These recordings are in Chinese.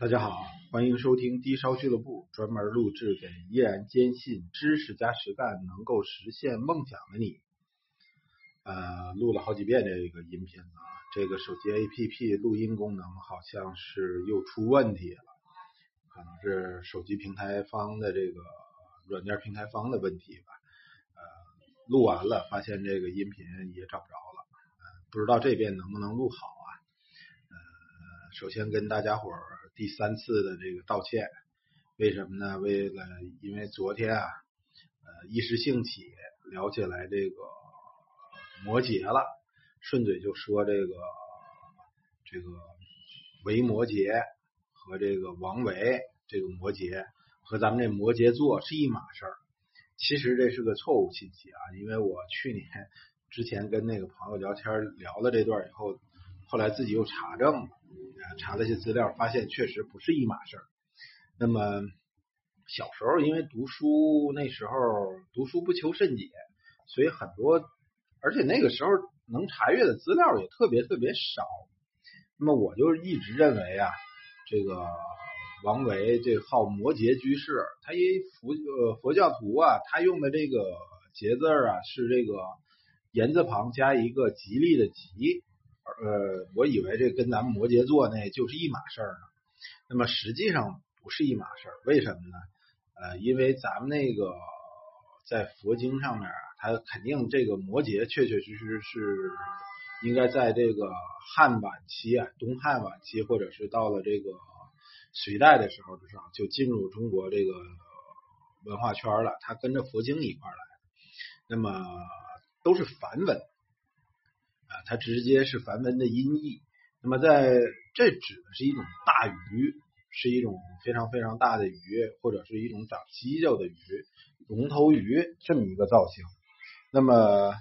大家好，欢迎收听低烧俱乐部，专门录制给依然坚信知识加实干能够实现梦想的你。呃，录了好几遍这个音频了，这个手机 APP 录音功能好像是又出问题了，可能是手机平台方的这个软件平台方的问题吧。呃，录完了发现这个音频也找不着了，不知道这边能不能录好？首先跟大家伙儿。第三次的这个道歉，为什么呢？为了因为昨天啊，呃，一时兴起聊起来这个摩羯了，顺嘴就说这个这个维摩诘和这个王维这个摩羯和咱们这摩羯座是一码事儿。其实这是个错误信息啊，因为我去年之前跟那个朋友聊天聊了这段以后，后来自己又查证了。查了些资料，发现确实不是一码事儿。那么小时候因为读书，那时候读书不求甚解，所以很多，而且那个时候能查阅的资料也特别特别少。那么我就一直认为啊，这个王维这号摩诘居士，他一佛呃佛教徒啊，他用的这个诘字啊是这个言字旁加一个吉利的吉。呃，我以为这跟咱们摩羯座那就是一码事儿呢。那么实际上不是一码事儿，为什么呢？呃，因为咱们那个在佛经上面啊，它肯定这个摩羯确确实实是应该在这个汉晚期啊，东汉晚期，或者是到了这个隋代的时候，之上就进入中国这个文化圈了。它跟着佛经一块来，那么都是梵文。它直接是梵文的音译。那么，在这指的是一种大鱼，是一种非常非常大的鱼，或者是一种长犄角的鱼，龙头鱼这么一个造型。那么，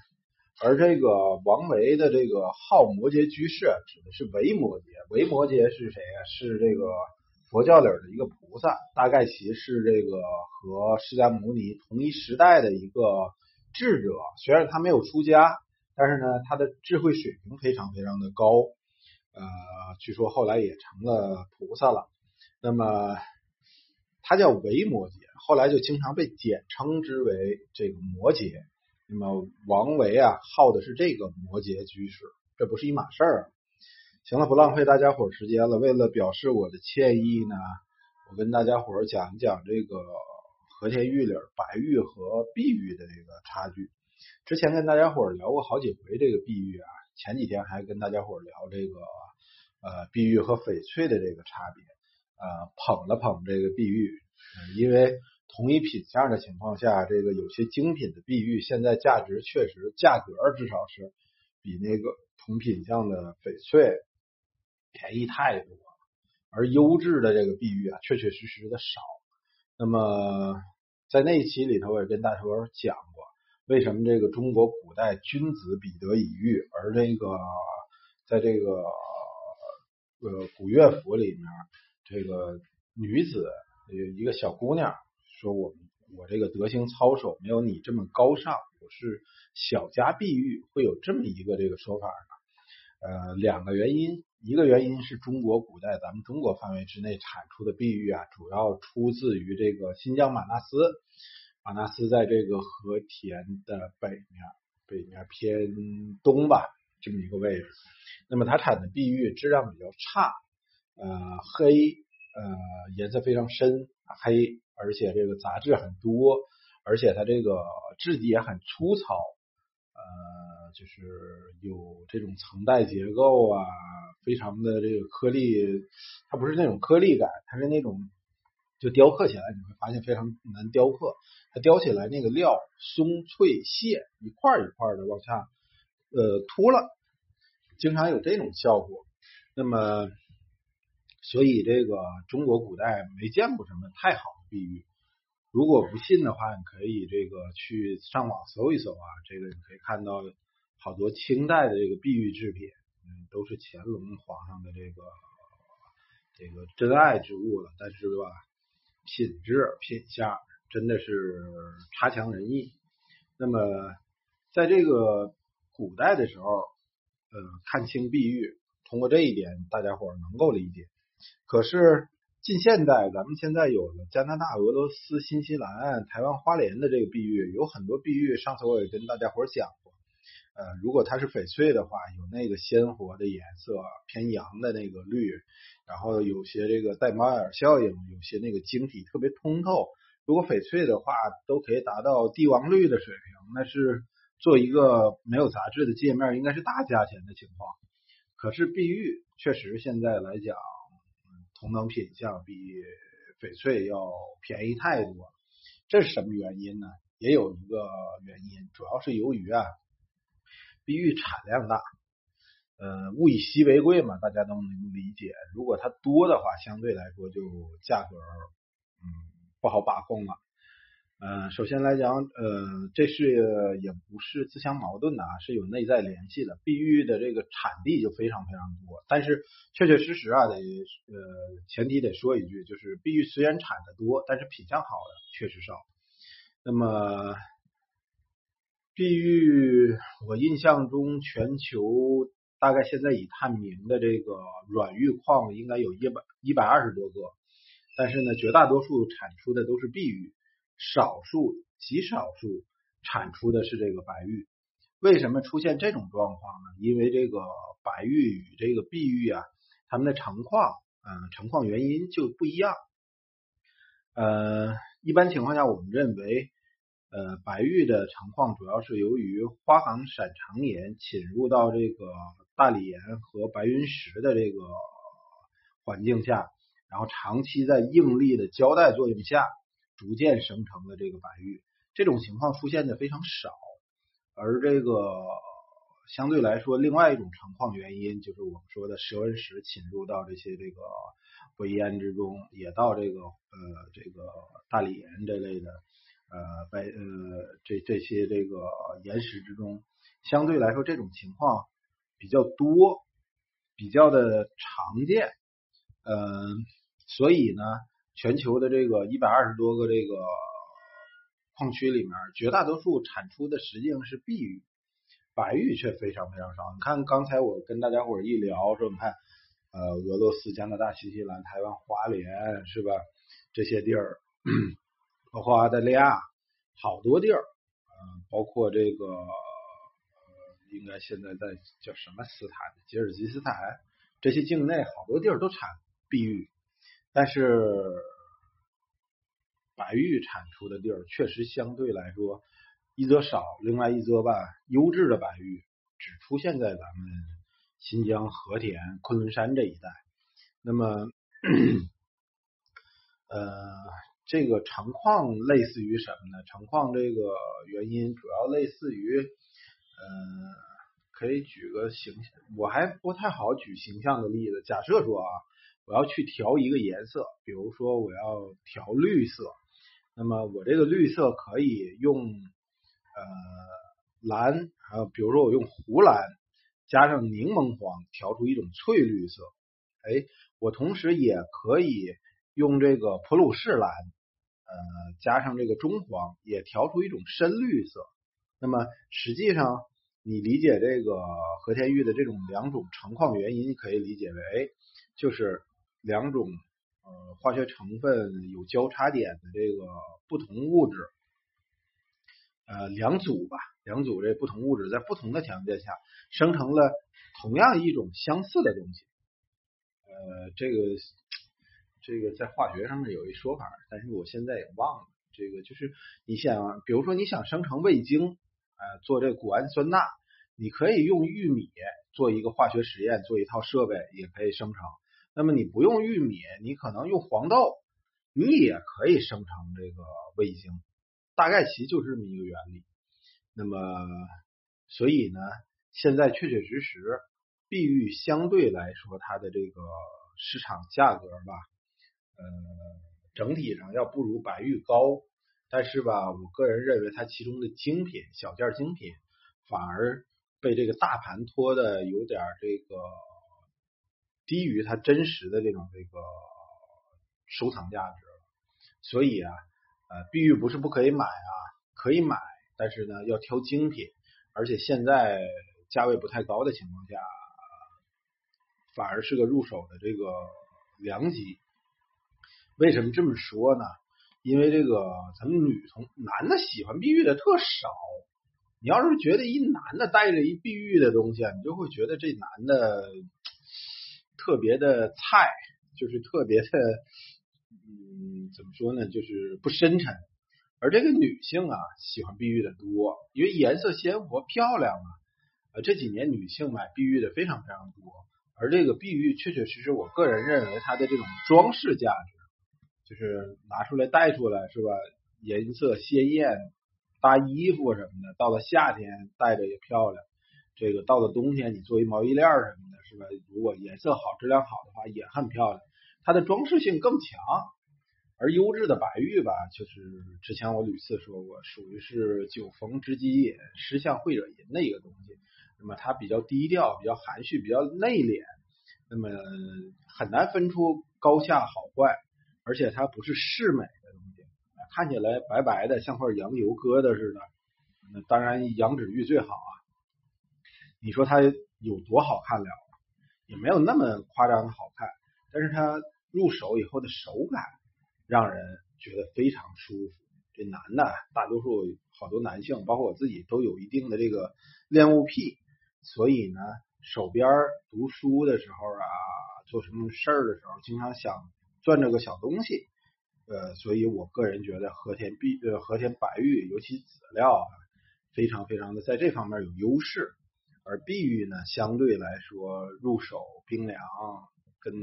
而这个王维的这个号摩羯居士，指的是维摩诘。维摩诘是谁啊？是这个佛教里的一个菩萨，大概其是这个和释迦牟尼同一时代的一个智者。虽然他没有出家。但是呢，他的智慧水平非常非常的高，呃，据说后来也成了菩萨了。那么他叫维摩诘，后来就经常被简称之为这个摩羯。那么王维啊，号的是这个摩羯居士，这不是一码事儿。行了，不浪费大家伙时间了。为了表示我的歉意呢，我跟大家伙讲一讲这个和田玉里白玉和碧玉的这个差距。之前跟大家伙聊过好几回这个碧玉啊，前几天还跟大家伙聊这个呃碧玉和翡翠的这个差别，呃捧了捧这个碧玉，因为同一品相的情况下，这个有些精品的碧玉现在价值确实价格至少是比那个同品相的翡翠便宜太多了，而优质的这个碧玉啊，确确实实的少。那么在那一期里头，我也跟大家伙讲过。为什么这个中国古代君子比得以玉，而这个在这个呃古乐府里面，这个女子一个小姑娘说我我这个德行操守没有你这么高尚，我是小家碧玉，会有这么一个这个说法呢？呃，两个原因，一个原因是中国古代咱们中国范围之内产出的碧玉啊，主要出自于这个新疆玛纳斯。马纳斯在这个和田的北面，北面偏东吧，这么一个位置。那么它产的碧玉质量比较差，呃，黑，呃，颜色非常深，黑，而且这个杂质很多，而且它这个质地也很粗糙，呃，就是有这种层带结构啊，非常的这个颗粒，它不是那种颗粒感，它是那种。就雕刻起来，你会发现非常难雕刻。它雕起来那个料松脆屑一块一块的往下呃凸了，经常有这种效果。那么，所以这个中国古代没见过什么太好的碧玉。如果不信的话，你可以这个去上网搜一搜啊，这个你可以看到好多清代的这个碧玉制品，都是乾隆皇上的这个这个真爱之物了。但是吧。品质品相真的是差强人意。那么，在这个古代的时候，呃，看清碧玉，通过这一点，大家伙能够理解。可是近现代，咱们现在有了加拿大、俄罗斯、新西兰、台湾花莲的这个碧玉，有很多碧玉。上次我也跟大家伙讲，呃，如果它是翡翠的话，有那个鲜活的颜色，偏阳的那个绿，然后有些这个带猫眼效应，有些那个晶体特别通透。如果翡翠的话，都可以达到帝王绿的水平，那是做一个没有杂质的界面，应该是大价钱的情况。可是碧玉确实现在来讲。同等品相比翡翠要便宜太多，这是什么原因呢？也有一个原因，主要是由于啊，碧玉产量大，呃，物以稀为贵嘛，大家都能理解。如果它多的话，相对来说就价格嗯不好把控了。呃，首先来讲，呃，这是也不是自相矛盾的啊，是有内在联系的。碧玉的这个产地就非常非常多，但是确确实实啊，得呃前提得说一句，就是碧玉虽然产的多，但是品相好的确实少。那么碧玉，我印象中全球大概现在已探明的这个软玉矿应该有一百一百二十多个，但是呢，绝大多数产出的都是碧玉。少数极少数产出的是这个白玉，为什么出现这种状况呢？因为这个白玉与这个碧玉啊，它们的成矿，嗯，成矿原因就不一样。呃，一般情况下，我们认为，呃，白玉的成矿主要是由于花岗闪长岩侵入到这个大理岩和白云石的这个环境下，然后长期在应力的交代作用下。逐渐生成的这个白玉，这种情况出现的非常少，而这个相对来说，另外一种成矿原因就是我们说的蛇纹石侵入到这些这个灰烟之中，也到这个呃这个大理岩这类的呃白呃这这些这个岩石之中，相对来说这种情况比较多，比较的常见，呃，所以呢。全球的这个一百二十多个这个矿区里面，绝大多数产出的实际上是碧玉，白玉却非常非常少。你看刚才我跟大家伙一聊说，你看呃俄罗斯、加拿大、新西兰、台湾、华联是吧？这些地儿，包括澳大利亚，好多地儿，嗯，包括这个呃，应该现在在叫什么斯坦？吉尔吉斯坦这些境内好多地儿都产碧玉。但是白玉产出的地儿确实相对来说一则少，另外一则吧，优质的白玉只出现在咱们新疆和田、昆仑山这一带。那么，呃，这个成矿类似于什么呢？成矿这个原因主要类似于，呃，可以举个形，我还不太好举形象的例子。假设说啊。我要去调一个颜色，比如说我要调绿色，那么我这个绿色可以用呃蓝，还有比如说我用湖蓝加上柠檬黄调出一种翠绿色，哎，我同时也可以用这个普鲁士蓝，呃加上这个中黄也调出一种深绿色。那么实际上你理解这个和田玉的这种两种成矿原因，可以理解为就是。两种呃化学成分有交叉点的这个不同物质，呃两组吧，两组这不同物质在不同的条件下生成了同样一种相似的东西。呃，这个这个在化学上面有一说法，但是我现在也忘了。这个就是你想，比如说你想生成味精，呃，做这谷氨酸钠，你可以用玉米做一个化学实验，做一套设备也可以生成。那么你不用玉米，你可能用黄豆，你也可以生成这个味精，大概其就是这么一个原理。那么，所以呢，现在确确实实，碧玉相对来说它的这个市场价格吧，呃，整体上要不如白玉高，但是吧，我个人认为它其中的精品小件精品反而被这个大盘拖的有点这个。低于它真实的这种这个收藏价值，所以啊，呃，碧玉不是不可以买啊，可以买，但是呢，要挑精品，而且现在价位不太高的情况下，反而是个入手的这个良机。为什么这么说呢？因为这个咱们女同男的喜欢碧玉的特少。你要是觉得一男的带着一碧玉的东西，你就会觉得这男的特别的菜，就是特别的，嗯，怎么说呢？就是不深沉。而这个女性啊，喜欢碧玉的多，因为颜色鲜活、漂亮啊。呃，这几年女性买碧玉的非常非常多。而这个碧玉确确实实，我个人认为它的这种装饰价值，就是拿出来戴出来是吧？颜色鲜艳。搭衣服什么的，到了夏天戴着也漂亮。这个到了冬天，你做一毛衣链什么的，是吧？如果颜色好、质量好的话，也很漂亮。它的装饰性更强。而优质的白玉吧，就是之前我屡次说过，属于是酒逢知己也，诗向会者淫的一个东西。那么它比较低调，比较含蓄，比较内敛，那么很难分出高下好坏，而且它不是饰美的东西。看起来白白的，像块羊油疙瘩似的。那当然，羊脂玉最好啊。你说它有多好看了？也没有那么夸张的好看。但是它入手以后的手感，让人觉得非常舒服。这男的，大多数好多男性，包括我自己，都有一定的这个恋物癖。所以呢，手边读书的时候啊，做什么事儿的时候，经常想攥着个小东西。呃，所以我个人觉得和田碧呃和田白玉，尤其籽料啊，非常非常的在这方面有优势。而碧玉呢，相对来说入手冰凉，跟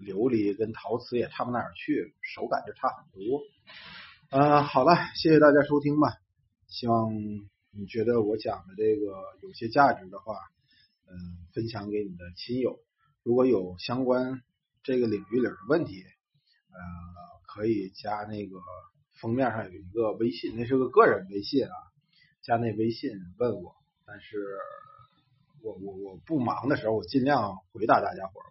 琉璃跟陶瓷也差不哪儿去，手感就差很多。呃，好了，谢谢大家收听吧。希望你觉得我讲的这个有些价值的话，嗯，分享给你的亲友。如果有相关这个领域里的问题，呃。可以加那个封面上有一个微信，那是个个人微信啊，加那微信问我，但是我我我不忙的时候，我尽量回答大家伙儿。